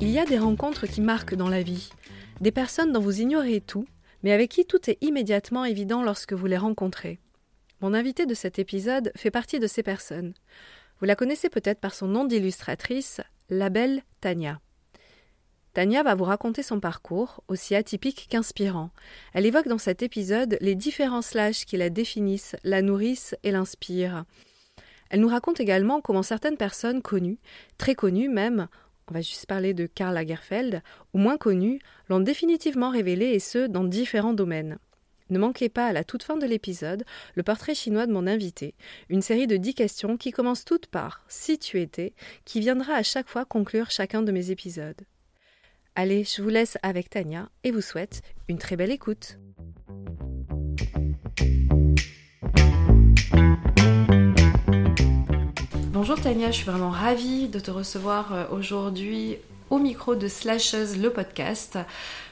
Il y a des rencontres qui marquent dans la vie, des personnes dont vous ignorez tout, mais avec qui tout est immédiatement évident lorsque vous les rencontrez. Mon invité de cet épisode fait partie de ces personnes. Vous la connaissez peut-être par son nom d'illustratrice, la belle Tania. Tania va vous raconter son parcours, aussi atypique qu'inspirant. Elle évoque dans cet épisode les différents slash qui la définissent, la nourrissent et l'inspirent. Elle nous raconte également comment certaines personnes connues, très connues même, on va juste parler de Karl Lagerfeld, ou moins connues, l'ont définitivement révélé et ce, dans différents domaines. Ne manquez pas à la toute fin de l'épisode le portrait chinois de mon invité, une série de dix questions qui commencent toutes par Si tu étais, qui viendra à chaque fois conclure chacun de mes épisodes. Allez, je vous laisse avec Tania et vous souhaite une très belle écoute. Bonjour Tania, je suis vraiment ravie de te recevoir euh, aujourd'hui au micro de Slashes, le podcast.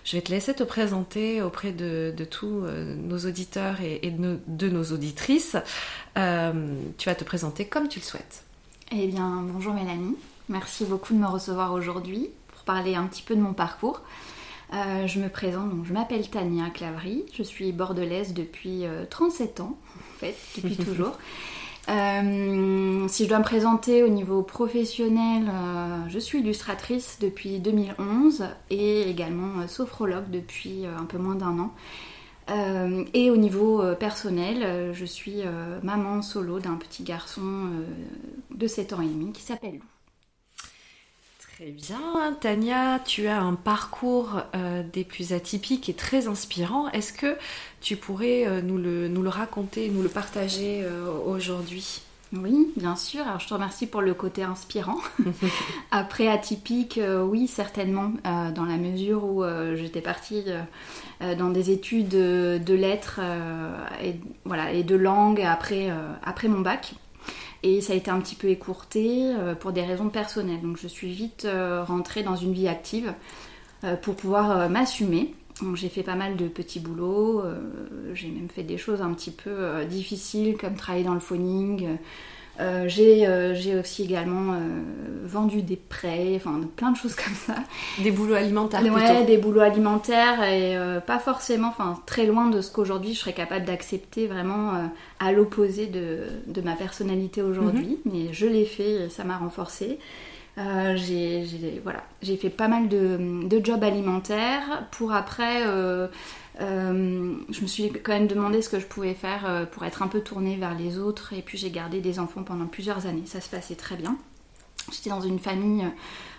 Je vais te laisser te présenter auprès de, tous euh, nos auditeurs et, de, nos, auditrices. Euh, tu vas te présenter comme tu le souhaites. Eh bien, bonjour Mélanie. Merci beaucoup de me recevoir aujourd'hui pour parler un petit peu de mon parcours. je me présente, donc je m'appelle Tania Clavry, je suis bordelaise depuis 37 ans, en fait, depuis toujours. Euh, si je dois me présenter au niveau professionnel, euh, je suis illustratrice depuis 2011 et également euh, sophrologue depuis un peu moins d'un an. et au niveau personnel, je suis maman solo d'un petit garçon de 7 ans et demi qui s'appelle Lou. Très bien, Tania, tu as un parcours euh, des plus atypiques et très inspirant. Est-ce que tu pourrais euh, nous, le, nous, le, raconter, nous le partager euh, aujourd'hui? Oui, bien sûr. Alors, je te remercie pour le côté inspirant. Après, atypique, oui, certainement, dans la mesure où j'étais partie dans des études de, lettres et, voilà, et de langue après, après mon bac. Et ça a été un petit peu écourté euh, pour des raisons personnelles. Donc je suis vite euh, rentrée dans une vie active euh, pour pouvoir m'assumer. J'ai fait pas mal de petits boulots, j'ai même fait des choses un petit peu difficiles comme travailler dans le phoning, euh, euh, j'ai aussi également euh, vendu des prêts, enfin plein de choses comme ça. Des boulots alimentaires Ouais, des boulots alimentaires et pas forcément, enfin très loin de ce qu'aujourd'hui je serais capable d'accepter vraiment à l'opposé de, de, ma personnalité aujourd'hui. Mhm. Mais je l'ai fait et ça m'a renforcé. j'ai voilà, fait pas mal de, de, jobs alimentaires pour après euh, je me suis quand même demandé ce que je pouvais faire euh, pour être un peu tournée vers les autres et puis j'ai gardé des enfants pendant plusieurs années. Ça se passait très bien. J'étais dans une famille euh,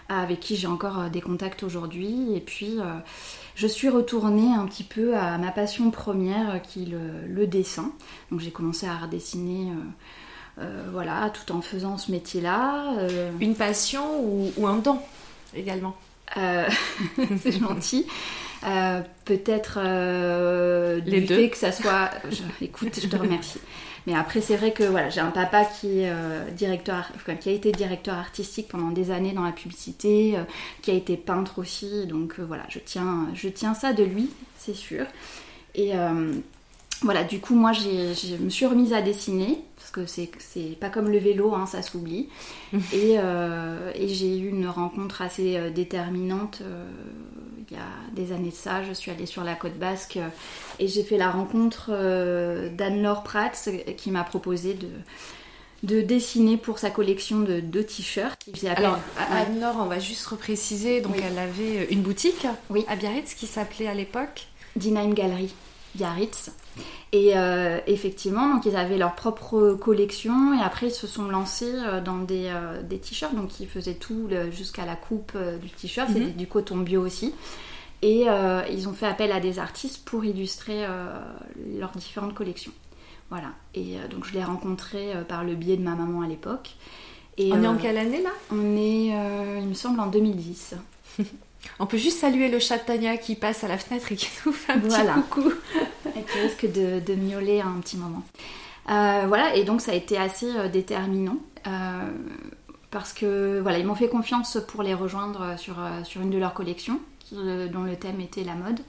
avec qui j'ai encore des contacts aujourd'hui et puis je suis retournée un petit peu à ma passion première qui est le, dessin. Donc j'ai commencé à redessiner. voilà, tout en faisant ce métier-là. Une passion ou, ou un don également? C'est gentil. Euh, peut-être euh, du fait que ça soit. écoute, je te remercie. Mais après, c'est vrai que voilà, j'ai un papa qui est euh, directeur, qui a été directeur artistique pendant des années dans la publicité, qui a été peintre aussi. Donc voilà, je tiens, je tiens ça de lui, c'est sûr. Et voilà, du coup, moi, je me suis remise à dessiner, parce que c'est pas comme le vélo, hein, ça s'oublie. Euh, et, j'ai eu une rencontre assez euh, déterminante euh, il y a des années de ça. Je suis allée sur la côte basque et j'ai fait la rencontre d'Anne-Laure Prats qui m'a proposé de, de dessiner pour sa collection de deux t-shirts. Alors, Anne-Laure, on va juste repréciser, donc elle avait une boutique à Biarritz qui s'appelait à l'époque Dinheim Gallery. Biarritz. Et euh, effectivement, donc ils avaient leur propre collection et après ils se sont lancés euh, dans des, euh, des t-shirts, donc ils faisaient tout jusqu'à la coupe du t-shirt, c'était mhm. du coton bio aussi. Et ils ont fait appel à des artistes pour illustrer leurs différentes collections. Voilà. Et donc je l'ai rencontré par le biais de ma maman à l'époque. Et, on est en quelle année là? On est, il me semble, en 2010. On peut juste saluer le chat de Tania qui passe à la fenêtre et qui nous fait un petit coucou. et qui risque de, miauler un petit moment. Euh, voilà, et donc ça a été assez euh, déterminant. Euh, parce que voilà, ils m'ont fait confiance pour les rejoindre sur, sur une de leurs collections, dont le thème était la mode.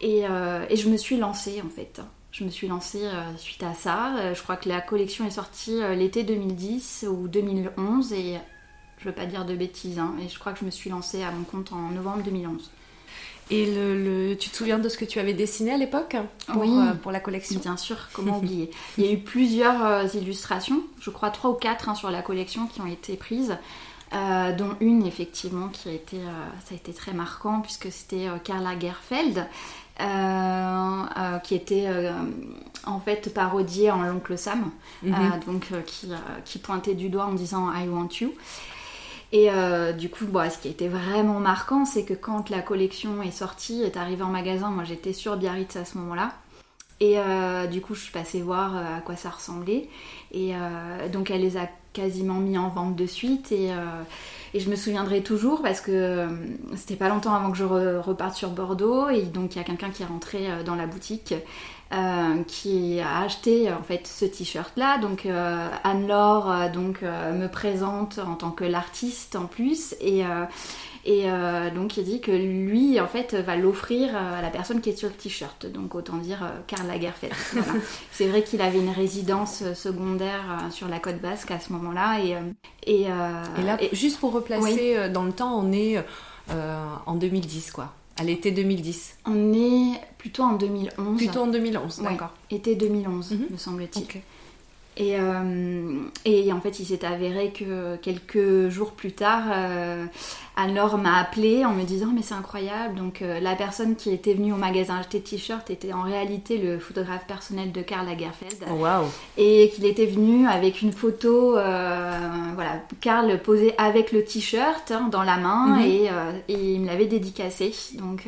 Et, et, je me suis lancée en fait. Je me suis lancée suite à ça. je crois que la collection est sortie l'été 2010 ou 2011 et je veux pas dire de bêtises, hein, et je crois que je me suis lancée à mon compte en novembre 2011. Et le, tu te souviens de ce que tu avais dessiné à l'époque pour, oui, euh, pour la collection Bien sûr, comment oublier. Il y a eu plusieurs euh, illustrations, je crois trois ou quatre hein, sur la collection qui ont été prises. Euh, dont une effectivement qui a été, ça a été très marquant puisque c'était Carla Gerfeld qui était en fait parodiée en l'oncle Sam, mhm. donc qui, qui, pointait du doigt en disant I want you. Et euh, du coup, ce qui a été vraiment marquant, c'est que quand la collection est sortie, est arrivée en magasin, moi j'étais sur Biarritz à ce moment-là. Et euh, du coup, je suis passée voir euh, à quoi ça ressemblait. Et donc, elle les a quasiment mis en vente de suite. Et, et je me souviendrai toujours parce que c'était pas longtemps avant que je reparte sur Bordeaux. Et donc, il y a quelqu'un qui est rentré dans la boutique euh, qui a acheté en fait ce t-shirt là. Donc euh, Anne-Laure euh, donc me présente en tant que l'artiste en plus et et donc il dit que lui en fait va l'offrir à la personne qui est sur le t-shirt. Donc autant dire Karl Lagerfeld. C'est vrai qu'il avait une résidence secondaire sur la côte basque à ce moment-là et et, là juste pour replacer dans le temps on est en 2010 quoi à l'été 2010 On est plutôt en 2011. Plutôt en 2011, d'accord. Été 2011, mhm. me semble-t-il. Et, euh, et, en fait, il s'est avéré que quelques jours plus tard, euh, Anne-Laure m'a appelé en me disant Mais c'est incroyable. Donc, euh, la personne qui était venue au magasin acheter t-shirt était en réalité le photographe personnel de Karl Lagerfeld. Oh, wow. Et qu'il était venu avec une photo, voilà, Karl posé avec le t-shirt hein, dans la main mhm. et, et, il me l'avait dédicacé. Donc,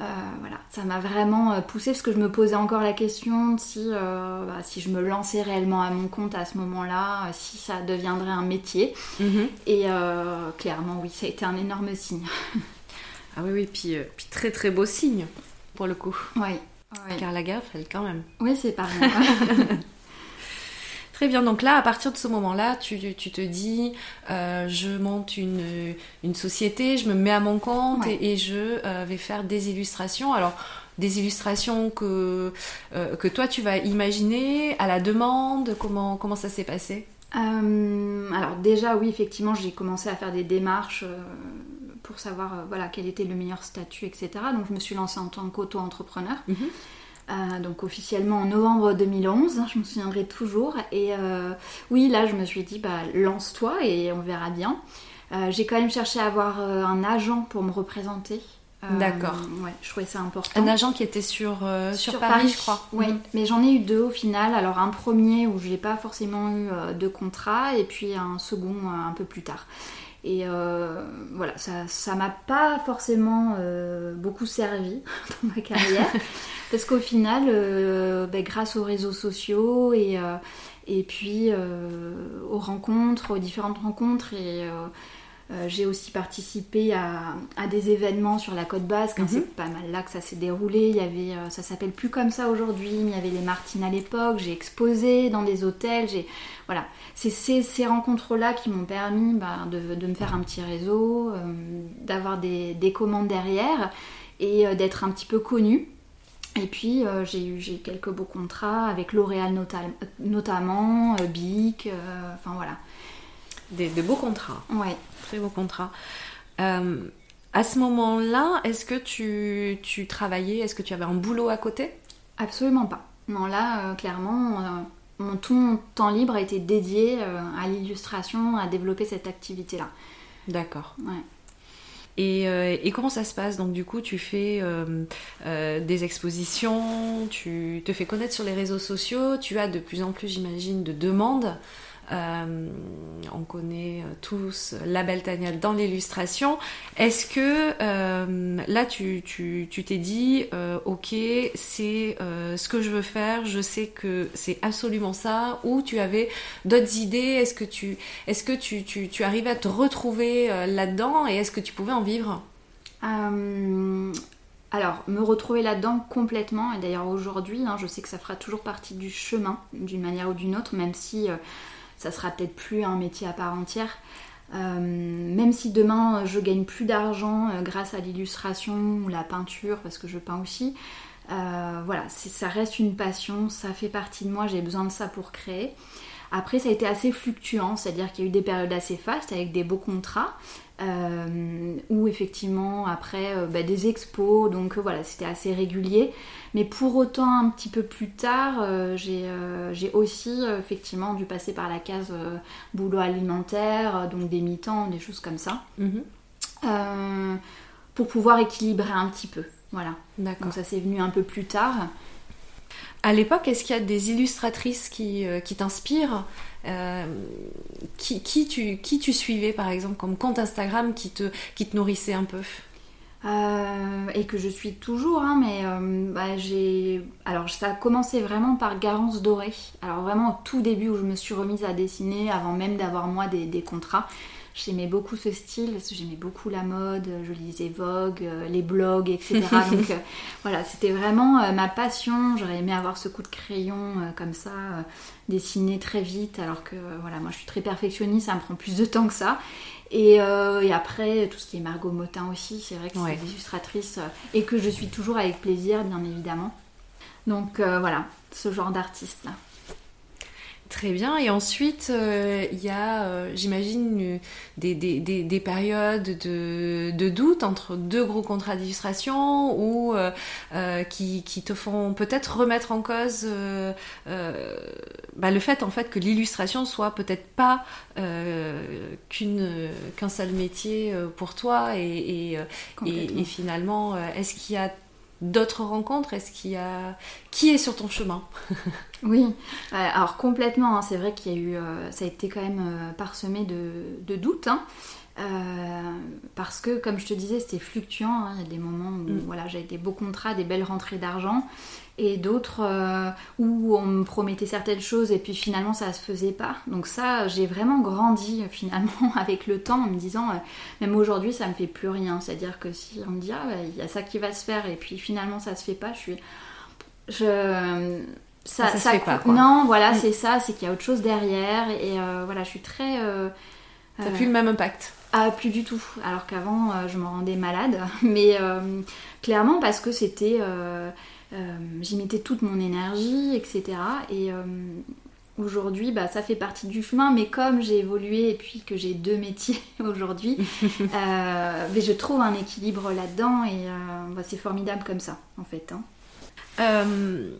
euh, voilà, ça m'a vraiment euh, poussé parce que je me posais encore la question si, euh, bah, si je me lançais réellement à mon compte à ce moment-là, si ça deviendrait un métier. Mhm. Et clairement, oui, ça a été un énorme signe. ah oui, oui, puis, puis très très beau signe pour le coup. Oui. Car la gaffe, elle quand même. Oui, c'est pareil. Très bien, donc là, à partir de ce moment-là, tu, te dis, euh, je monte une, une, société, je me mets à mon compte et, je euh, vais faire des illustrations. Alors, des illustrations que, euh, que toi, tu vas imaginer à la demande, comment, comment ça s'est passé? Alors déjà oui effectivement j'ai commencé à faire des démarches pour savoir voilà quel était le meilleur statut etc donc je me suis lancée en tant qu'auto-entrepreneur. Mhm. Euh, donc officiellement en novembre 2011, hein, je me souviendrai toujours. Et euh, oui, là, je me suis dit, bah, lance-toi et on verra bien. Euh, j'ai quand même cherché à avoir un agent pour me représenter. D'accord. Ouais, je trouvais ça important. Un agent qui était sur, sur, Paris, je crois. Oui, mhm. mais j'en ai eu deux au final. Alors un premier où je n'ai pas forcément eu de contrat et puis un second un peu plus tard. Et voilà, ça m'a pas forcément beaucoup servi dans ma carrière. Parce qu'au final, euh, ben, grâce aux réseaux sociaux et, euh, et puis euh, aux rencontres, aux différentes rencontres, et j'ai aussi participé à, des événements sur la côte basque. Hein, mhm. C'est pas mal là que ça s'est déroulé. Il y avait, ça s'appelle plus comme ça aujourd'hui, mais il y avait les Martines à l'époque. J'ai exposé dans des hôtels. J'ai, voilà, c'est ces, rencontres-là qui m'ont permis bah, de, me faire un petit réseau, d'avoir des, des, commandes derrière et d'être un petit peu connue. Et puis euh, j'ai eu j'ai quelques beaux contrats avec L'Oréal notamment, euh, Bic, euh, enfin voilà. Des, beaux contrats. Ouais. Très beaux contrats. à ce moment-là, est-ce que tu, tu travaillais, est-ce que tu avais un boulot à côté? Absolument pas. Non, là, clairement, mon, tout mon temps libre a été dédié à l'illustration, à développer cette activité-là. D'accord. Ouais. Euh, et, comment ça se passe? Donc du coup, tu fais euh, euh, des expositions, tu te fais connaître sur les réseaux sociaux, tu as de plus en plus, j'imagine, de demandes euh, on connaît euh, tous la belle Tania dans l'illustration. Est-ce que euh, là tu t'es dit ok c'est ce que je veux faire, je sais que c'est absolument ça ou tu avais d'autres idées Est-ce que tu arrivais à te retrouver là-dedans et est-ce que tu pouvais en vivre? Alors, me retrouver là-dedans complètement, et d'ailleurs aujourd'hui, hein, je sais que ça fera toujours partie du chemin, d'une manière ou d'une autre, même si ça sera peut-être plus un métier à part entière. même si demain je gagne plus d'argent grâce à l'illustration ou la peinture, parce que je peins aussi, voilà, ça reste une passion, ça fait partie de moi, j'ai besoin de ça pour créer. Après, ça a été assez fluctuant, c'est-à-dire qu'il y a eu des périodes assez fastes avec des beaux contrats, euh, ou effectivement après euh, bah, des expos, donc euh, voilà, c'était assez régulier. Mais pour autant, un petit peu plus tard, j'ai aussi effectivement dû passer par la case boulot alimentaire, donc des mi-temps, des choses comme ça, mhm. pour pouvoir équilibrer un petit peu. Voilà. Donc ça s'est venu un peu plus tard. À l'époque, est-ce qu'il y a des illustratrices qui, euh, t'inspirent euh, qui, tu, suivais par exemple comme compte Instagram qui te, qui nourrissait un peu? Euh, et que je suis toujours, hein, mais bah, j'ai. Alors, ça a commencé vraiment par Garance Doré. Alors, vraiment au tout début où je me suis remise à dessiner, avant même d'avoir moi des contrats. J'aimais beaucoup ce style parce que j'aimais beaucoup la mode, je lisais Vogue, euh, les blogs, etc. Donc euh, voilà, c'était vraiment euh, ma passion. J'aurais aimé avoir ce coup de crayon comme ça, dessiner très vite, alors que voilà, moi je suis très perfectionniste, ça me prend plus de temps que ça. Et, après, tout ce qui est Margot Motin aussi, c'est vrai que c'est des illustratrices et que je suis toujours avec plaisir, bien évidemment. Donc voilà, ce genre d'artiste là. Très bien. Et ensuite, euh, il y a, euh, j'imagine, des, des, périodes de, doute entre deux gros contrats d'illustration ou euh, qui, te font peut-être remettre en cause bah, le fait en fait que l'illustration soit peut-être pas qu'une qu'un seul métier pour toi et, et finalement, est-ce qu'il y a d'autres rencontres? Est-ce qu'il y a qui est sur ton chemin? Oui, alors complètement. Hein. c'est vrai qu'il y a eu, euh, ça a été quand même euh, parsemé de, doutes. Hein. Euh, parce que, comme je te disais, c'était fluctuant. Hein. Il y a des moments où mm. voilà, j'avais des beaux contrats, des belles rentrées d'argent, et d'autres euh, où on me promettait certaines choses et puis finalement ça se faisait pas. Donc ça, j'ai vraiment grandi finalement avec le temps en me disant, euh, même aujourd'hui, ça me fait plus rien. C'est-à-dire que si on me dit, ah, il y a ça qui va se faire et puis finalement ça se fait pas, je suis, je ça, ça, se fait pas, Non, voilà, mm. c'est ça, c'est qu'il y a autre chose derrière et voilà, je suis très. T'as plus le même impact. Ah, plus du tout. Alors qu'avant, je me rendais malade. Mais clairement, parce que c'était. Euh, j'y mettais toute mon énergie, etc. Et euh, aujourd'hui, bah, ça fait partie du chemin, mais comme j'ai évolué et puis que j'ai deux métiers aujourd'hui, euh, je trouve un équilibre là-dedans et bah, c'est formidable comme ça, en fait. Hein. Euh,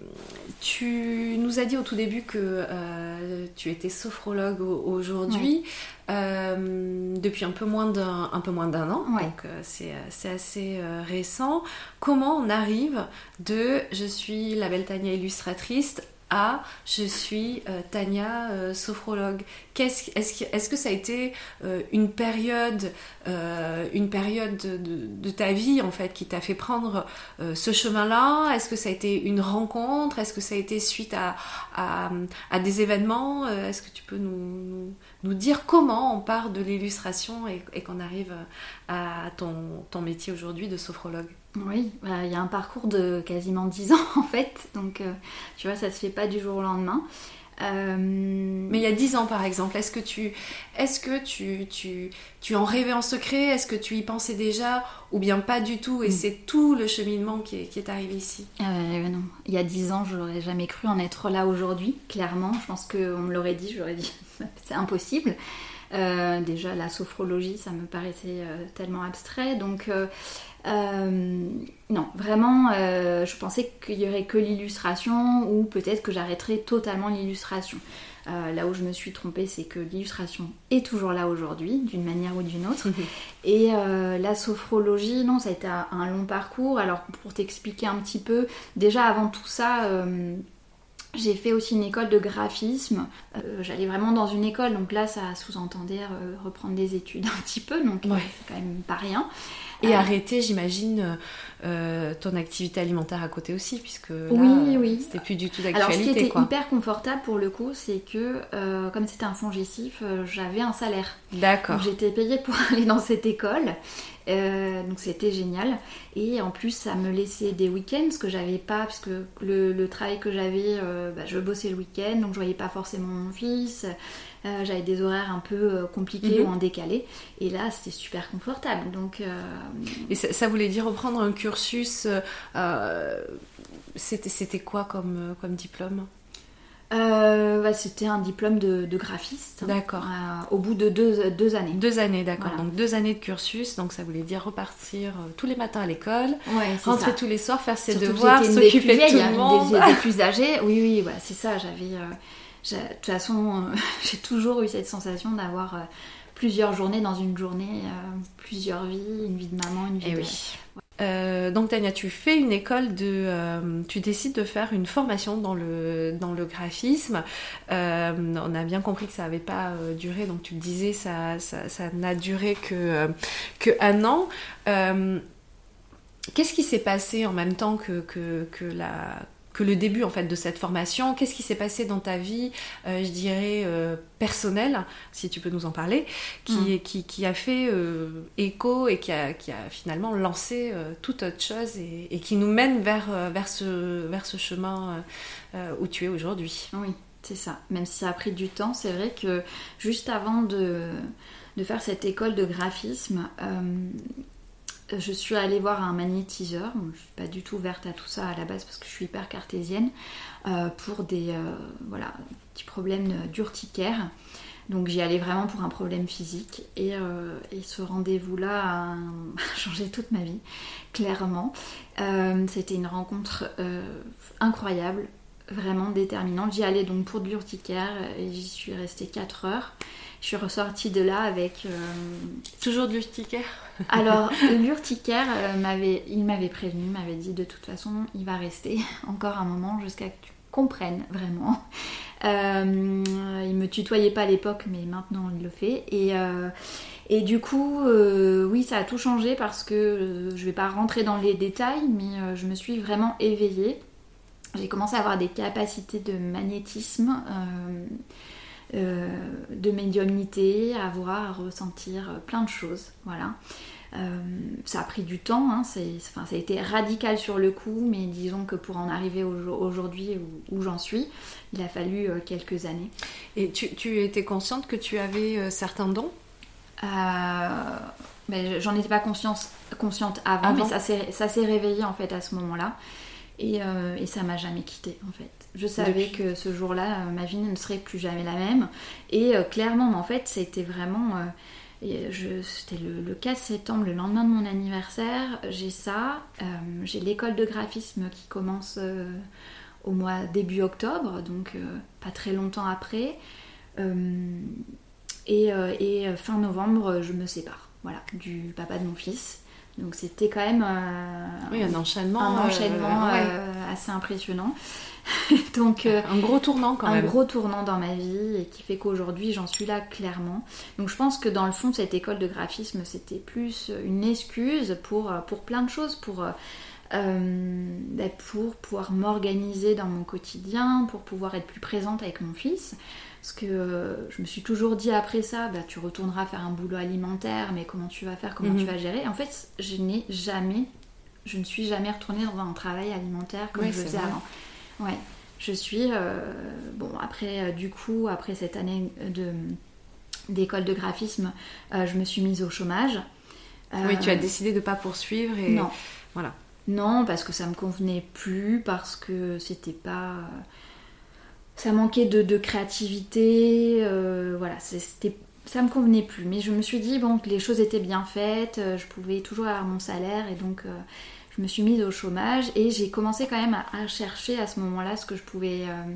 tu nous as dit au tout début que euh, tu étais sophrologue aujourd'hui. Euh, depuis un peu moins d'un un peu moins d'un an, donc c'est assez récent. Comment on arrive de je suis la belle Tania illustratrice je suis euh, Tania, euh, sophrologue. Est-ce que ça a été euh, une période, une période de, ta vie en fait qui t'a fait prendre ce chemin-là? Est-ce que ça a été une rencontre? Est-ce que ça a été suite à, des événements? Est-ce que tu peux nous, dire comment on part de l'illustration et, qu'on arrive à ton métier aujourd'hui de sophrologue? Oui, bah, il y a un parcours de quasiment 10 ans en fait, donc euh, tu vois, ça se fait pas du jour au lendemain. Euh, Mais il y a 10 ans par exemple, est-ce que tu, est-ce que tu, tu, tu en rêvais en secret? Est-ce que tu y pensais déjà? Ou bien pas du tout et mm. c'est tout le cheminement qui est, qui est arrivé ici? Euh, Non, il y a 10 ans, je n'aurais jamais cru en être là aujourd'hui, clairement. Je pense qu'on me l'aurait dit, j'aurais dit c'est impossible. Déjà, la sophrologie, ça me paraissait tellement abstrait. Donc, euh, non, vraiment, euh, je pensais qu'il y aurait que l'illustration ou peut-être que j'arrêterais totalement l'illustration. Euh, là où je me suis trompée, c'est que l'illustration est toujours là aujourd'hui, d'une manière ou d'une autre. Et la sophrologie, non, ça a été un long parcours. Alors, pour t'expliquer un petit peu, déjà avant tout ça, j'ai fait aussi une école de graphisme. J'allais vraiment dans une école, donc là, ça sous-entendait reprendre des études un petit peu, donc c'est quand même pas rien. Et arrêter, j'imagine, euh, ton activité alimentaire à côté aussi, puisque là, oui, oui. c'était plus du tout d'actualité. Alors, ce qui était hyper confortable pour le coup, c'est que euh, comme c'était un fonds gestif, euh, j'avais un salaire. D'accord. J'étais payée pour aller dans cette école. Euh, donc c'était génial. Et en plus, ça me laissait des week-ends, ce que j'avais pas, parce que le, travail que j'avais, euh, bah, je bossais le week-end, donc je voyais pas forcément mon fils. Euh, j'avais des horaires un peu compliqués mhm. ou en décalé. Et là, c'était super confortable. Donc, Et ça, voulait dire reprendre un cursus. c'était quoi comme, comme diplôme? Euh, C'était un diplôme de, graphiste. D'accord. Euh, au bout de deux, deux années. Deux années, d'accord. Donc deux années de cursus. Donc ça voulait dire repartir euh, tous les matins à l'école, rentrer tous les soirs, faire ses devoirs, s'occuper de tout le monde. Des, des, plus âgés. Oui, oui, voilà, c'est ça. J'avais. Euh, de toute façon, j'ai toujours eu cette sensation d'avoir plusieurs journées dans une journée, plusieurs vies, une vie de maman, une vie Et eh de. Oui. Euh, donc Tania, tu fais une école de, euh, tu décides de faire une formation dans le graphisme. Euh, on a bien compris que ça n'avait pas duré, donc tu le disais, ça ça, n'a duré que un an. Qu'est-ce qui s'est passé en même temps que la que le début en fait de cette formation. Qu'est-ce qui s'est passé dans ta vie, euh, je dirais euh, personnelle, si tu peux nous en parler, qui, mm. qui, qui, a fait euh, écho et qui a, qui a finalement lancé toute autre chose et, qui nous mène vers, vers, ce, vers ce chemin où tu es aujourd'hui? Oui, c'est ça. Même si ça a pris du temps, c'est vrai que juste avant de, de faire cette école de graphisme, je suis allée voir un magnétiseur. je ne suis pas du tout ouverte à tout ça à la base parce que je suis hyper cartésienne euh, pour des euh, petits problèmes d'urticaire. Donc j'y allais vraiment pour un problème physique. Et, euh, ce rendez-vous-là a changé toute ma vie, clairement. C'était une rencontre incroyable, vraiment déterminante. J'y allais donc pour de l'urticaire et j'y suis restée 4 heures. Je suis ressortie de là avec... Toujours de l'urticaire alors, l'urticaire, euh, m'avait, il m'avait prévenu, m'avait dit de toute façon, il va rester encore un moment jusqu'à que tu comprennes vraiment. Euh, il me tutoyait pas à l'époque, mais maintenant il le fait. Et, euh, et du coup, oui, ça a tout changé parce que je vais pas rentrer dans les détails, mais je me suis vraiment éveillée. J'ai commencé à avoir des capacités de magnétisme. De médiumnité, à voir, à ressentir plein de choses. Voilà. Euh, ça a pris du temps, hein, enfin, ça a été radical sur le coup, mais disons que pour en arriver aujourd'hui où, j'en suis, il a fallu euh, quelques années. Et tu, étais consciente que tu avais euh, certains dons? Ben, J'en étais pas consciente, consciente avant, mais ça s'est réveillé en fait à ce moment-là. Et, et ça m'a jamais quitté en fait. Je savais que ce jour-là, ma vie ne serait plus jamais la même. Et clairement, en fait, c'était vraiment c'était le, 4 septembre, le lendemain de mon anniversaire. J'ai ça. Euh, j'ai l'école de graphisme qui commence euh, au mois début octobre, donc euh, pas très longtemps après. Et, fin novembre, je me sépare. Voilà, du papa de mon fils. Donc c'était quand même oui, un enchaînement, un enchaînement assez impressionnant. Donc euh, un gros tournant quand même. Un gros tournant dans ma vie et qui fait qu'aujourd'hui j'en suis là clairement. Donc je pense que dans le fond cette école de graphisme c'était plus une excuse pour, euh, pour plein de choses, pour, euh, bah, pour pouvoir m'organiser dans mon quotidien, pour pouvoir être plus présente avec mon fils. Parce que je me suis toujours dit après ça, bah, tu retourneras faire un boulot alimentaire, mais comment tu vas faire, comment tu mhm. vas gérer? En fait, je n'ai jamais, je ne suis jamais retournée dans un travail alimentaire comme je le faisais avant. Ouais, je suis. Euh, bon, après, euh, du coup, après cette année de d'école de graphisme, euh, je me suis mise au chômage. oui, tu as décidé de ne pas poursuivre et non. voilà. Non, parce que ça me convenait plus, parce que c'était pas. Ça manquait de, créativité, voilà, c'était ça me convenait plus. Mais je me suis dit bon, que les choses étaient bien faites, je pouvais toujours avoir mon salaire et donc je me suis mise au chômage et j'ai commencé quand même à, chercher à ce moment-là ce que je pouvais euh,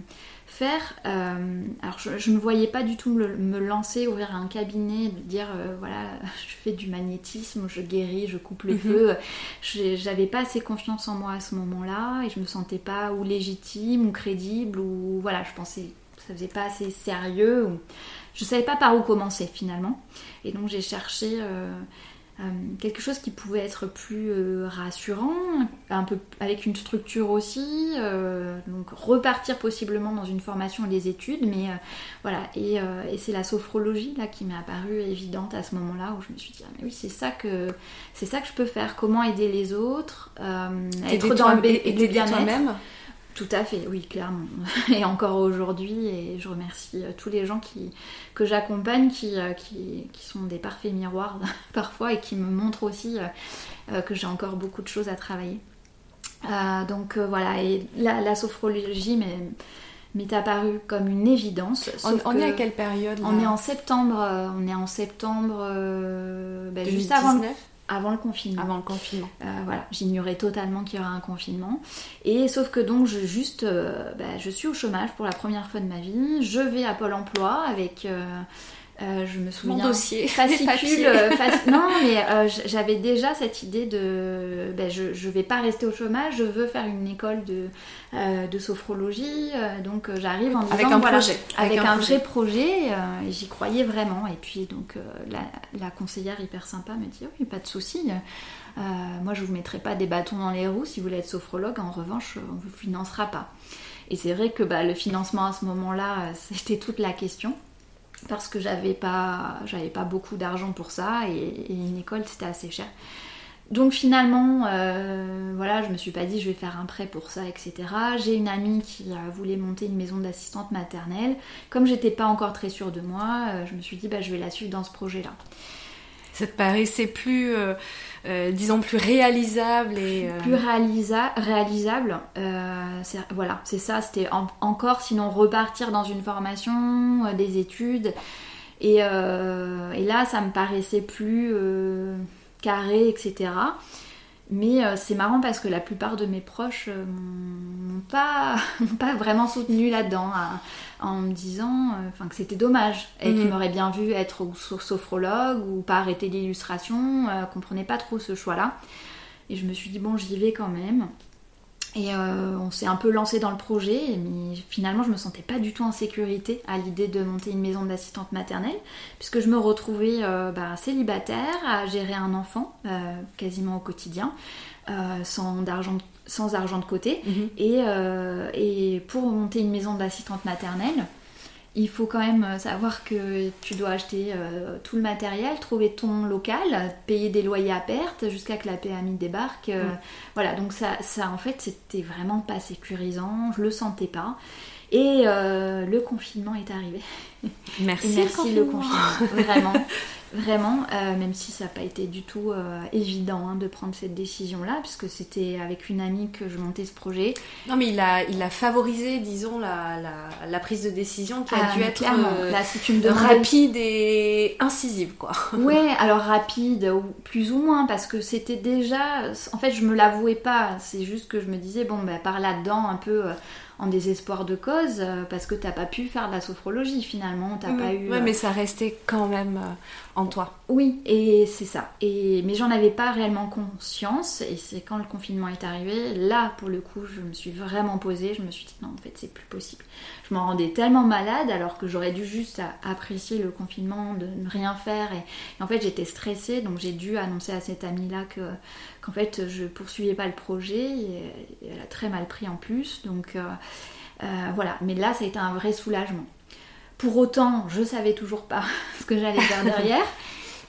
faire. Euh, alors je ne voyais pas du tout me, lancer, ouvrir un cabinet, dire euh, voilà, je fais du magnétisme, je guéris, je coupe le mhm. feu. J'avais pas assez confiance en moi à ce moment-là et je me sentais pas ou légitime ou crédible ou voilà, je pensais que ça faisait pas assez sérieux. Ou... Je savais pas par où commencer finalement. Et donc j'ai cherché euh, quelque chose qui pouvait être plus euh, rassurant, un peu avec une structure aussi, euh, donc repartir possiblement dans une formation et des études, mais voilà, et, c'est la sophrologie là qui m'est apparue évidente à ce moment-là où je me suis dit ah, mais oui c'est ça que c'est ça que je peux faire, comment aider les autres, être dans le bien-être. même tout à fait, oui, clairement. Et encore aujourd'hui, et je remercie euh, tous les gens qui, que j'accompagne euh, qui, qui, sont des parfaits miroirs parfois et qui me montrent aussi euh, que j'ai encore beaucoup de choses à travailler. donc voilà, et la, sophrologie m'est apparue comme une évidence. On, est à quelle période On est en septembre, on est en septembre, ben, juste avant avant le confinement. Avant le confinement. Euh, voilà, j'ignorais totalement qu'il y aurait un confinement. Et sauf que donc je juste, euh, bah, je suis au chômage pour la première fois de ma vie. Je vais à Pôle Emploi avec euh, euh, je me souviens. Mon dossier. Fascicule. Euh, non, mais euh, j'avais déjà cette idée de. Ben, je ne vais pas rester au chômage, je veux faire une école de, de sophrologie. donc j'arrive en disant. Avec un projet. Avec, un, vrai projet. J'y croyais vraiment. Et puis donc la, la, conseillère hyper sympa me dit Oui, pas de souci. moi, je ne vous mettrai pas des bâtons dans les roues si vous voulez être sophrologue. En revanche, on ne vous financera pas. Et c'est vrai que bah, le financement à ce moment-là, c'était toute la question parce que j'avais pas, j'avais pas beaucoup d'argent pour ça et, une école c'était assez cher. Donc finalement, euh, voilà, je me suis pas dit je vais faire un prêt pour ça, etc. J'ai une amie qui voulait monter une maison d'assistante maternelle. Comme j'étais pas encore très sûre de moi, euh, je me suis dit bah, je vais la suivre dans ce projet-là. Ça te paraissait plus, euh, euh, disons, plus réalisable et... Euh, plus réalisa réalisable. voilà, c'est ça. C'était encore, sinon, repartir dans une formation, des études. Et, là, ça me paraissait plus carré, etc. Mais euh, c'est marrant parce que la plupart de mes proches euh, m'ont pas, pas vraiment soutenu là-dedans, en me disant euh, que c'était dommage et qu'ils mhm. m'auraient bien vu être sophrologue ou pas arrêter l'illustration, comprenaient pas trop ce choix-là. Et je me suis dit, bon, j'y vais quand même. Et euh, on s'est un peu lancé dans le projet, mais finalement je me sentais pas du tout en sécurité à l'idée de monter une maison d'assistante maternelle, puisque je me retrouvais euh, bah, célibataire, à gérer un enfant euh, quasiment au quotidien, sans, argent, sans argent de côté. Mhm. et, et, pour monter une maison d'assistante maternelle, il faut quand même euh, savoir que tu dois acheter euh, tout le matériel, trouver ton local, payer des loyers à perte jusqu'à que la PMI débarque. Euh. Voilà, donc ça, ça en fait, c'était vraiment pas sécurisant, je le sentais pas. Et le confinement est arrivé. Merci, merci le confinement, vraiment. Vraiment, euh, même si ça n'a pas été du tout euh, évident hein, de prendre cette décision-là, puisque c'était avec une amie que je montais ce projet. Non, mais il a, il a favorisé, disons, la, la, prise de décision qui a ah, dû être euh, Là, si tu me rapide et incisive, quoi. Ouais, alors rapide, plus ou moins, parce que c'était déjà... En fait, je me l'avouais pas, c'est juste que je me disais, bon, ben, par là-dedans, un peu en désespoir de cause parce que t'as pas pu faire de la sophrologie finalement, t'as pas eu. Ouais, mais ça restait quand même euh, en toi. Oui, et c'est ça. Et mais j'en avais pas réellement conscience. Et c'est quand le confinement est arrivé, là pour le coup, je me suis vraiment posée. Je me suis dit non, en fait, c'est plus possible. Je m'en rendais tellement malade alors que j'aurais dû juste apprécier le confinement, de ne rien faire. Et, en fait, j'étais stressée, donc j'ai dû annoncer à cette amie là que qu'en fait, je poursuivais pas le projet. Et, elle a très mal pris en plus, donc. Euh, euh, voilà, mais là, ça a été un vrai soulagement. Pour autant, je savais toujours pas ce que j'allais faire derrière.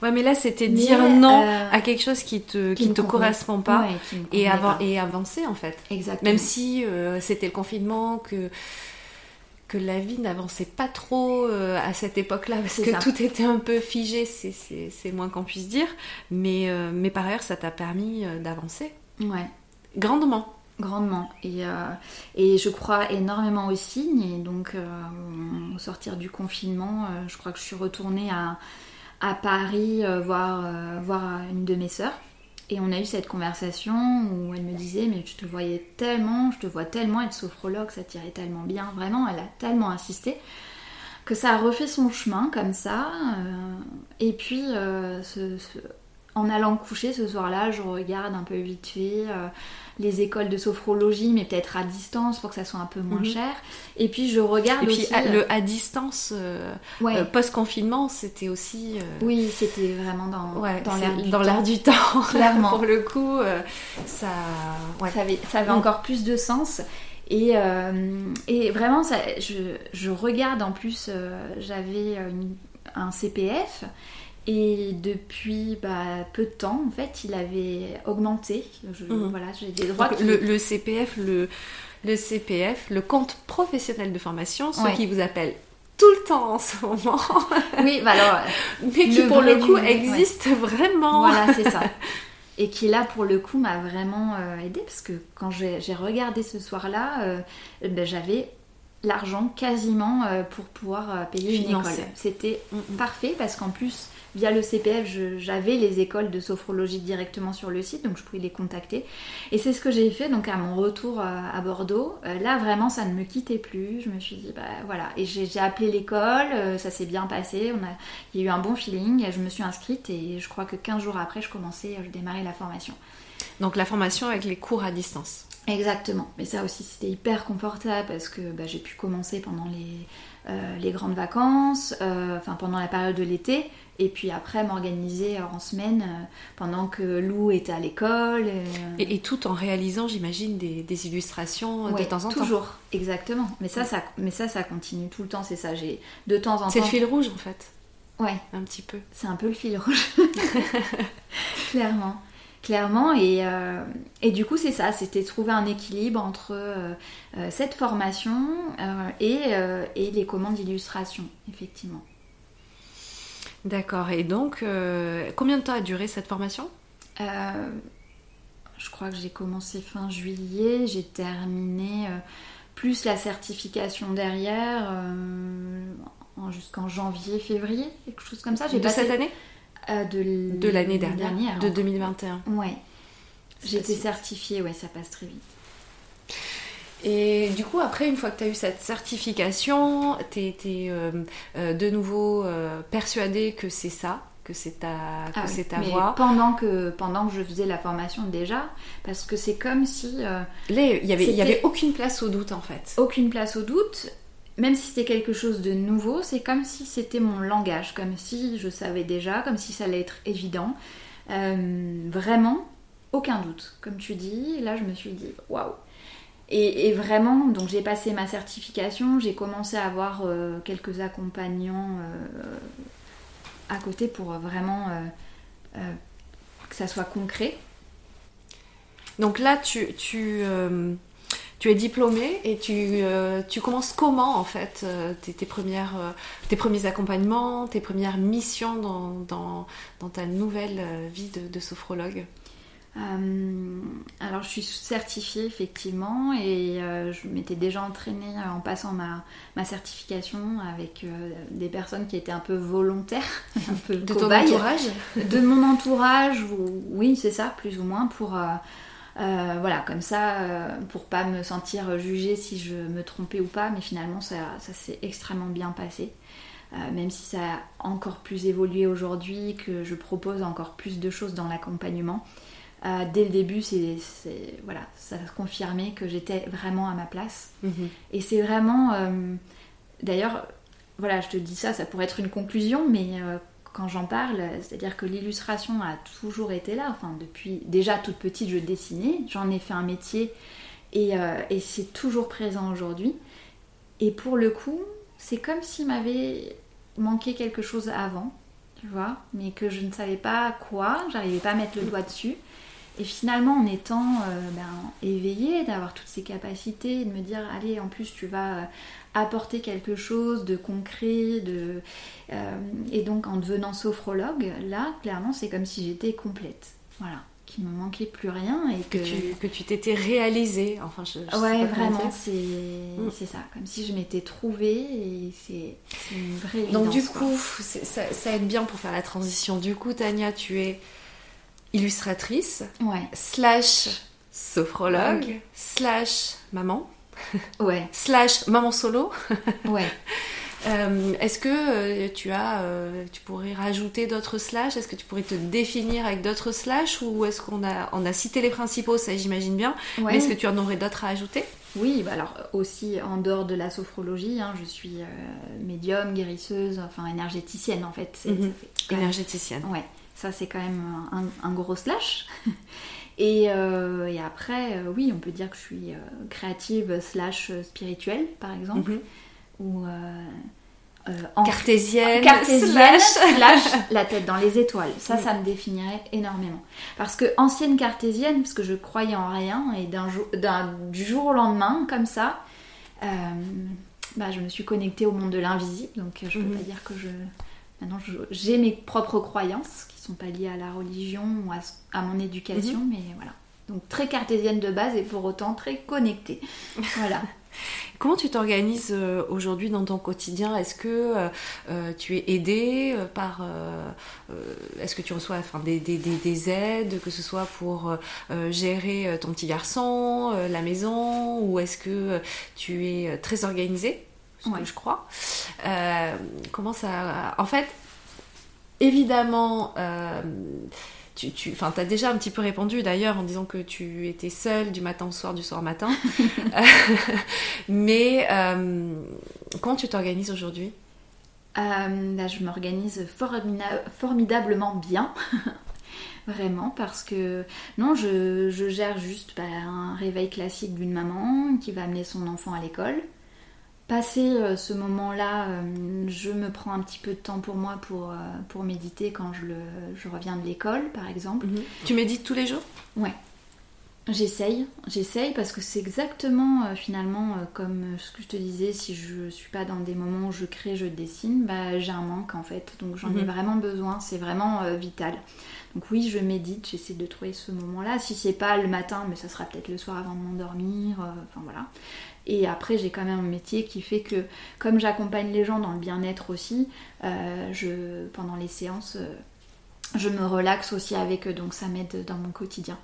Ouais, mais là, c'était dire non euh, à quelque chose qui te, qui, ne te correspond pas et, et avancer en fait. Exactement. Même si euh, c'était le confinement, que, que la vie n'avançait pas trop à cette époque-là, parce que tout était un peu figé, c'est moins qu'on puisse dire. Mais, mais par ailleurs, ça t'a permis d'avancer. Ouais. Grandement grandement. Et, euh, et je crois énormément aux signes. Et donc, euh, au sortir du confinement, euh, je crois que je suis retournée à, Paris voir, voir une de mes sœurs. Et on a eu cette conversation où elle me disait Mais je te voyais tellement, je te vois tellement être sophrologue, ça tirait tellement bien. Vraiment, elle a tellement insisté que ça a refait son chemin comme ça. et puis, ce en allant coucher ce soir-là, je regarde un peu vite fait les écoles de sophrologie, mais peut-être à distance pour que ça soit un peu moins mhm. cher. Et puis je regarde Et puis aussi, le à distance post confinement, c'était aussi. Oui, c'était vraiment dans dans l'air du, temps. Clairement. pour le coup, ça, ça avait, ça avait encore plus de sens. Et, et vraiment, ça, je, je, regarde en plus, j'avais un CPF et depuis bah, peu de temps, en fait, il avait augmenté. Mhm. Voilà, j'ai des droits. Le, CPF, le, le CPF, le compte professionnel de formation, ceux qui vous appellent tout le temps en ce moment. Oui, bah alors. Mais qui pour le coup existe vraiment. Voilà, c'est ça. Et qui là pour le coup m'a vraiment euh, aidé parce que quand j'ai regardé ce soir-là, euh, ben, j'avais l'argent quasiment euh, pour pouvoir payer une école. C'était mm, mm. parfait parce qu'en plus via le CPF, j'avais les écoles de sophrologie directement sur le site, donc je pouvais les contacter. Et c'est ce que j'ai fait donc à mon retour à, Bordeaux. Euh, là, vraiment, ça ne me quittait plus. Je me suis dit, bah voilà. Et j'ai appelé l'école, euh, ça s'est bien passé. On a, il y a eu un bon feeling. Je me suis inscrite et je crois que 15 jours après, je commençais, je démarrais la formation. Donc la formation avec les cours à distance. Exactement. Mais ça aussi, c'était hyper confortable parce que bah, j'ai pu commencer pendant les, euh, les grandes vacances, enfin pendant la période de l'été et puis après m'organiser en semaine euh, pendant que Lou était à l'école. Euh. Et, tout en réalisant, j'imagine, des, illustrations de temps en temps. Toujours, exactement. Mais ça, ça, mais ça, ça continue tout le temps, c'est ça. J'ai de temps en temps. C'est le fil rouge en fait. Ouais. Un petit peu. C'est un peu le fil rouge. Clairement. Clairement, et, euh, et du coup, c'est ça, c'était trouver un équilibre entre cette formation et, et les commandes d'illustration, effectivement. D'accord. Et donc, euh, combien de temps a duré cette formation? Euh, Je crois que j'ai commencé fin juillet, j'ai terminé euh, plus la certification derrière jusqu'en janvier, février, quelque chose comme ça. J'ai de cette année? De, l'année dernière, de 2021. Ouais. J'ai été certifiée, ouais, ça passe très vite. Et du coup, après, une fois que tu as eu cette certification, tu es, euh, euh, de nouveau euh, persuadé que c'est ça, que c'est ta, que ah c'est ta mais voie. Pendant que, pendant que je faisais la formation déjà, parce que c'est comme si. Là, il n'y avait, y avait aucune place au doute en fait. Aucune place au doute. Même si c'était quelque chose de nouveau, c'est comme si c'était mon langage, comme si je savais déjà, comme si ça allait être évident. vraiment, aucun doute. Comme tu dis, là je me suis dit, waouh, et, vraiment, donc j'ai passé ma certification, j'ai commencé à avoir euh, quelques accompagnants euh, à côté pour vraiment euh, que ça soit concret. Donc là, tu, es diplômée et tu, commences comment en fait tes, premiers accompagnements, tes premières missions dans, ta nouvelle vie de sophrologue? Euh, alors je suis certifiée effectivement et euh, je m'étais déjà entraînée en passant ma, ma certification avec euh, des personnes qui étaient un peu volontaires, un peu de ton entourage De mon entourage, oui c'est ça, plus ou moins pour... voilà, comme ça, pour pas me sentir jugée si je me trompais ou pas, mais finalement ça, ça s'est extrêmement bien passé. même si ça a encore plus évolué aujourd'hui, que je propose encore plus de choses dans l'accompagnement. Euh, dès le début, c'est, voilà, ça a confirmé que j'étais vraiment à ma place. Mhm. Et c'est vraiment. Euh, d'ailleurs, voilà, je te dis ça, ça pourrait être une conclusion, mais euh, quand j'en parle, c'est-à-dire que l'illustration a toujours été là. Enfin, depuis déjà toute petite, je dessinais, j'en ai fait un métier et, et c'est toujours présent aujourd'hui. Et pour le coup, c'est comme s'il m'avait manqué quelque chose avant, tu vois, mais que je ne savais pas quoi, j'arrivais pas à mettre le doigt dessus. Et finalement, en étant euh, ben, éveillée, d'avoir toutes ces capacités, de me dire, allez, en plus, tu vas euh, apporter quelque chose de concret, de... Euh, et donc en devenant sophrologue, là, clairement, c'est comme si j'étais complète. Voilà. Qu'il me manquait plus rien et que, que tu t'étais réalisée. Enfin je, ouais vraiment mm. c'est ça. Comme si je m'étais trouvée et c'est une vraie évidence, donc du coup ça, ça, aide bien pour faire la transition. Du coup Tania tu es illustratrice, slash sophrologue, slash maman, ouais. slash maman solo. ouais. Est-ce que tu as, tu pourrais rajouter d'autres slash? Est-ce que tu pourrais te définir avec d'autres slash? Ou est-ce qu'on a, on a cité les principaux, ça j'imagine bien. Est-ce que tu en aurais d'autres à ajouter? Oui, bah alors aussi en dehors de la sophrologie, hein, je suis médium, guérisseuse, enfin énergéticienne en fait. Mhm. Énergéticienne. Ouais, ça c'est quand même un, gros slash. Et, après, oui, on peut dire que je suis créative slash spirituelle, par exemple. Mhm. Ou euh, cartésienne, slash... la tête dans les étoiles. Ça, ça me définirait énormément. Parce que ancienne cartésienne, parce que je croyais en rien, et d'un jour, du jour au lendemain, comme ça, euh, bah, je me suis connectée au monde de l'invisible. Donc, je peux mhm. pas dire que je. Maintenant, j'ai mes propres croyances qui sont pas liées à la religion ou à, mon éducation, mhm. mais voilà. Donc très cartésienne de base et pour autant très connectée. Voilà. Comment tu t'organises euh, aujourd'hui dans ton quotidien? Est-ce que euh, euh, tu es aidée par... Est-ce que tu reçois enfin, des, des, des, aides, que ce soit pour gérer ton petit garçon, la maison, ou est-ce que tu es très organisée? Ce que je crois. comment ça... En fait, évidemment tu, tu as déjà un petit peu répondu d'ailleurs en disant que tu étais seule du matin au soir, du soir au matin. Mais euh, comment tu t'organises aujourd'hui? Euh, Je m'organise formidablement bien. Vraiment, parce que non, je, gère juste bah, un réveil classique d'une maman qui va amener son enfant à l'école. Passer euh, ce moment-là, euh, je me prends un petit peu de temps pour moi pour, euh, pour méditer quand je, le, je reviens de l'école, par exemple. Mhm. Tu médites tous les jours? Ouais. J'essaye, j'essaye parce que c'est exactement finalement comme ce que je te disais, si je suis pas dans des moments où je crée, je dessine, bah, j'ai un manque en fait. Donc j'en ai mhm. vraiment besoin, c'est vraiment vital. Donc oui, je médite, j'essaie de trouver ce moment-là. Si c'est pas le matin, mais ça sera peut-être le soir avant de m'endormir. enfin voilà. Et après, j'ai quand même un métier qui fait que, comme j'accompagne les gens dans le bien-être aussi, euh, pendant les séances, euh, je me relaxe aussi avec eux, donc ça m'aide dans mon quotidien.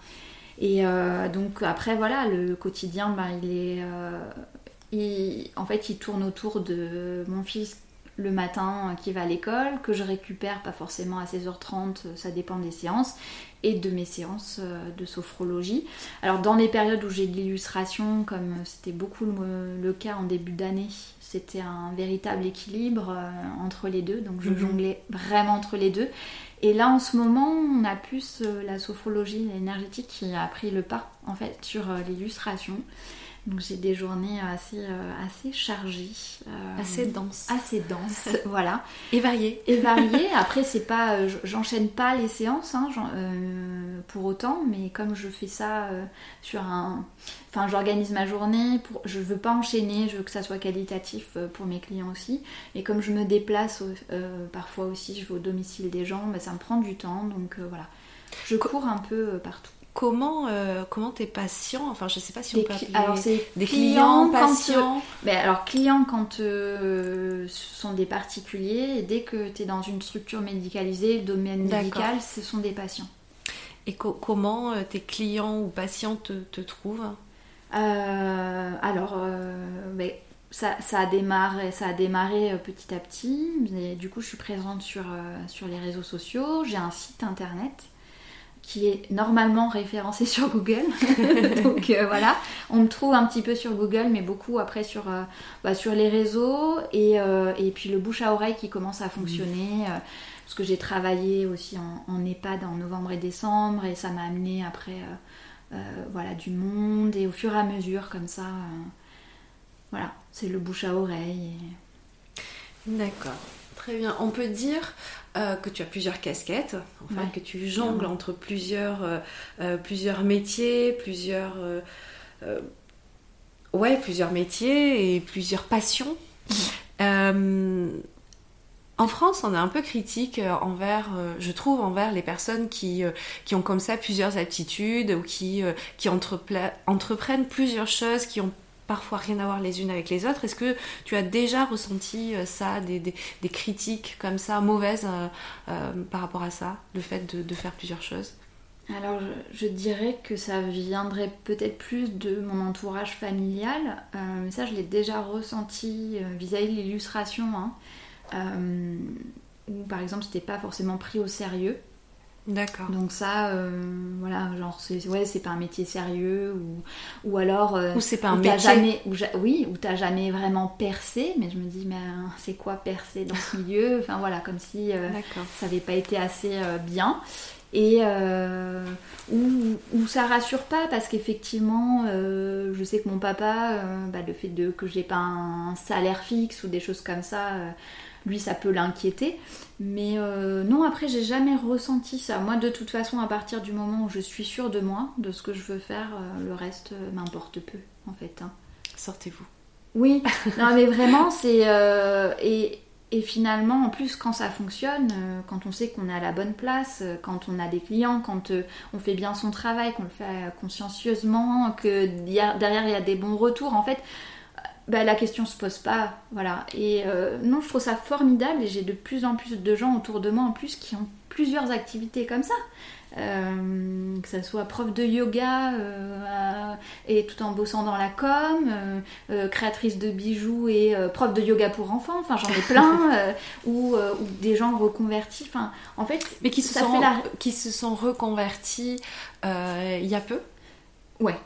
Et euh, donc après, voilà, le quotidien, ben, il est... en fait, il tourne autour de mon fils le matin qui va à l'école, que je récupère pas forcément à 16h30, ça dépend des séances, et de mes séances euh, de sophrologie. Alors dans les périodes où j'ai de l'illustration, comme c'était beaucoup le, cas en début d'année, c'était un véritable équilibre euh, entre les deux, donc je mhm. jonglais vraiment entre les deux. Et là en ce moment, on a plus euh, la sophrologie énergétique qui a pris le pas en fait sur l'illustration. Donc j'ai des journées assez, euh, assez chargées. Euh, assez denses. Assez denses, voilà. Et variées. Et variées. Après, c'est pas, euh, j'enchaîne pas les séances hein, pour autant, mais comme je fais ça sur un... Enfin, j'organise ma journée, pour, je veux pas enchaîner, je veux que ça soit qualitatif pour mes clients aussi. Et comme je me déplace parfois aussi, je vais au domicile des gens, bah, ça me prend du temps, donc voilà. Je cours un peu partout comment euh, comment tes patients enfin je sais pas si on peut appeler alors c'est des clients, patients mais ben, alors clients quand euh, ce sont des particuliers et dès que tu es dans une structure médicalisée le domaine médical ce sont des patients et comment euh, tes clients ou patients te, trouvent? Alors ben, ça, ça, a démarré, ça a démarré petit à petit. Mais du coup, je suis présente sur, sur les réseaux sociaux. J'ai un site internet qui est normalement référencé sur Google. Donc euh, voilà, on me trouve un petit peu sur Google, mais beaucoup après sur, euh, bah, sur les réseaux et, euh, et, puis le bouche à oreille qui commence à fonctionner. parce que j'ai travaillé aussi en, en, EHPAD en novembre et décembre et ça m'a amené après voilà, du monde et au fur et à mesure comme ça. voilà, c'est le bouche à oreille. D'accord. Très bien. On peut dire euh, que tu as plusieurs casquettes, enfin, que tu jongles entre plusieurs, euh, euh, plusieurs métiers, plusieurs, ouais, plusieurs métiers et plusieurs passions. en France, on est un peu critique envers, je trouve, envers les personnes qui, qui ont comme ça plusieurs aptitudes ou qui, qui entreprennent plusieurs choses, qui ont parfois rien à voir les unes avec les autres. Est-ce que tu as déjà ressenti euh, ça, des, critiques comme ça, mauvaises euh, euh, par rapport à ça, le fait de, faire plusieurs choses? Alors je, dirais que ça viendrait peut-être plus de mon entourage familial, mais ça je l'ai déjà ressenti vis-à-vis de l'illustration, hein. où par exemple c'était pas forcément pris au sérieux. D'accord. Donc ça, voilà, genre c'est ouais, c'est pas un métier sérieux ou, ou alors ou c'est pas un métier. Jamais, oui, ou t'as jamais vraiment percé, mais je me dis mais c'est quoi percer dans ce milieu? Enfin voilà, comme si ça avait pas été assez bien et euh, où, ça rassure pas parce qu'effectivement euh, je sais que mon papa euh, bah, le fait de que j'ai pas un salaire fixe ou des choses comme ça lui ça peut l'inquiéter. Mais non après j'ai jamais ressenti ça. Moi de toute façon à partir du moment où je suis sûre de moi de ce que je veux faire le reste m'importe peu en fait hein. sortez-vous. Oui. Non mais vraiment c'est et et finalement, en plus, quand ça fonctionne, euh, quand on sait qu'on est à la bonne place, euh, quand on a des clients, quand euh, on fait bien son travail, qu'on le fait consciencieusement, que derrière il y a des bons retours, en fait, bah, la question se pose pas. Voilà. Et non, je trouve ça formidable et j'ai de plus en plus de gens autour de moi en plus qui ont plusieurs activités comme ça. Euh, que ça soit prof de yoga euh, et tout en bossant dans la com, euh, créatrice de bijoux et prof de yoga pour enfants, enfin j'en ai plein, ou, des gens reconvertis, enfin en fait... Mais qui se, sont, qui se sont reconvertis il y a peu? Ouais.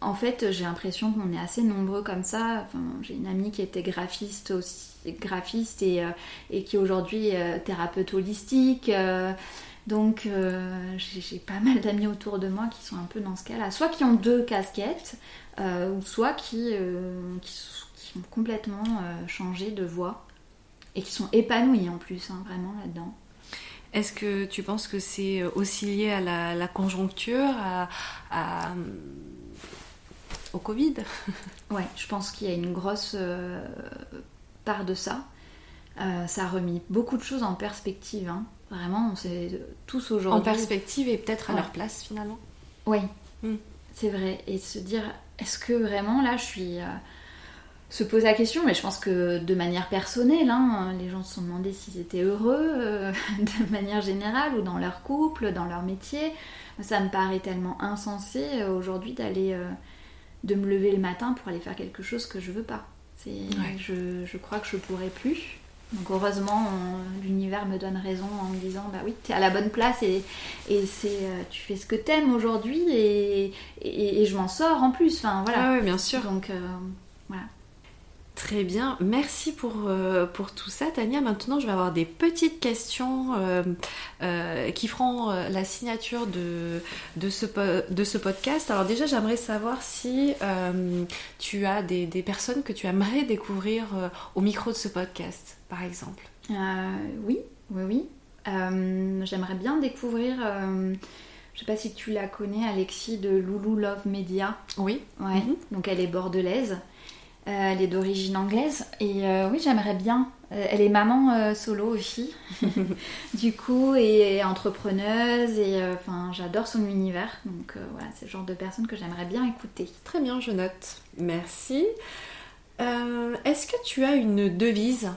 En fait, j'ai l'impression qu'on est assez nombreux comme ça. Enfin, j'ai une amie qui était graphiste aussi, graphiste et, et qui aujourd'hui est thérapeute holistique. Donc euh, j'ai pas mal d'amis autour de moi qui sont un peu dans ce cas-là, soit qui ont deux casquettes, euh, ou soit qui, euh, qui, ont complètement changé de voie et qui sont épanouis en plus, hein, vraiment là-dedans. Est-ce que tu penses que c'est aussi lié à la, conjoncture, à, au Covid Ouais, je pense qu'il y a une grosse part de ça. ça a remis beaucoup de choses en perspective. Hein. Vraiment, on s'est tous aujourd'hui. En perspective et peut-être à leur place finalement. Oui, hmm. c'est vrai. Et se dire, est-ce que vraiment là je suis. Euh, se poser la question, mais je pense que de manière personnelle, hein, les gens se sont demandé s'ils étaient heureux euh, de manière générale ou dans leur couple, dans leur métier. Ça me paraît tellement insensé euh, aujourd'hui d'aller. De me lever le matin pour aller faire quelque chose que je veux pas. Je, je crois que je pourrais plus. Donc heureusement, l'univers me donne raison en me disant bah oui, tu es à la bonne place et, et c'est euh, tu fais ce que t'aimes aujourd'hui et, et, je m'en sors en plus. Enfin voilà. Ah oui, bien sûr. Donc euh, voilà. Très bien, merci pour, euh, pour tout ça Tania. Maintenant je vais avoir des petites questions qui feront la signature de, de, ce, de ce podcast. Alors déjà j'aimerais savoir si tu as des, des, personnes que tu aimerais découvrir au micro de ce podcast par exemple euh, Oui, oui, oui. Euh, j'aimerais bien découvrir, euh, je sais pas si tu la connais, Alexis de Loulou Love Media. Oui. Ouais. Mhm. Donc elle est bordelaise. Elle est d'origine anglaise. Et oui, j'aimerais bien. elle est maman solo aussi. du coup, et, entrepreneuse. Et enfin, j'adore son univers. Donc voilà, c'est le genre de personne que j'aimerais bien écouter. Très bien, je note. Merci. Est-ce que tu as une devise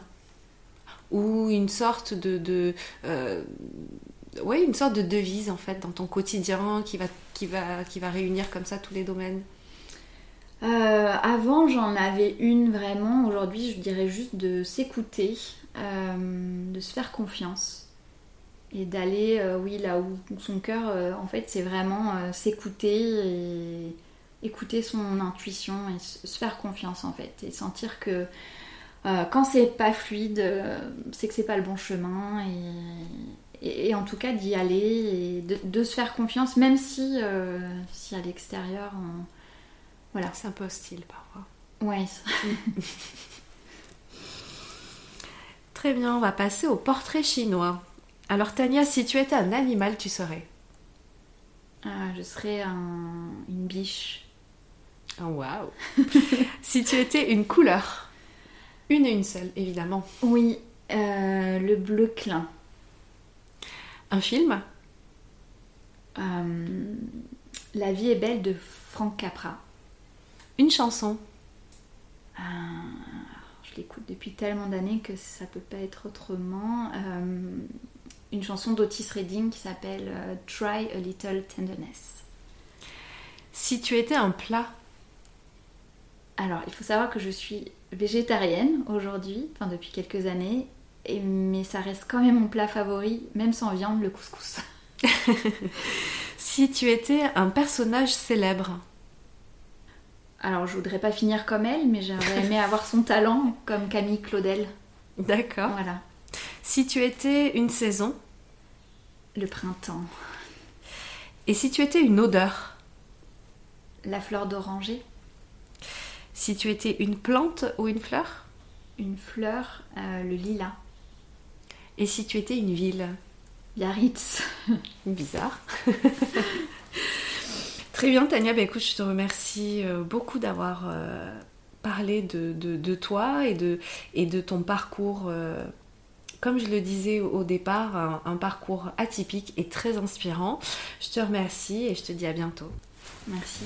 ou une sorte de, de euh, ouais, une sorte de devise en fait dans ton quotidien qui va, qui va, qui va réunir comme ça tous les domaines? Euh, Avant j'en avais une vraiment, aujourd'hui je dirais juste de s'écouter, euh, de se faire confiance et d'aller oui là où son cœur en fait c'est vraiment s'écouter et écouter son intuition et se faire confiance en fait. Et sentir que euh, quand c'est pas fluide, euh, c'est que c'est pas le bon chemin et, en tout cas d'y aller et de, se faire confiance, même si, euh, si à l'extérieur, voilà. C'est un peu hostile parfois. Ouais. Très bien, on va passer au portrait chinois. Alors Tania, si tu étais un animal, tu serais? Ah, Je serais une biche. Oh, waouh Si tu étais une couleur une et une seule, évidemment. Oui, euh, le bleu clin. Un film? Euh, La vie est belle de Frank Capra. Une chanson euh, Je l'écoute depuis tellement d'années que ça peut pas être autrement. une chanson d'Otis Redding qui s'appelle Try a Little Tenderness. Si tu étais un plat Alors, il faut savoir que je suis végétarienne aujourd'hui, enfin depuis quelques années, et, mais ça reste quand même mon plat favori, même sans viande, le couscous. si tu étais un personnage célèbre alors, je voudrais pas finir comme elle, mais j'aurais aimé avoir son talent comme Camille Claudel. D'accord. Voilà. Si tu étais une saison? Le printemps. Et si tu étais une odeur? La fleur d'oranger. Si tu étais une plante ou une fleur? Une fleur, euh, le lilas. Et si tu étais une ville? Biarritz. Bizarre. Très bien, Tania. Bah, écoute, je te remercie euh, beaucoup d'avoir euh, parlé de, toi et de, et de ton parcours. Euh, comme je le disais au départ, un, parcours atypique et très inspirant. Je te remercie et je te dis à bientôt. Merci.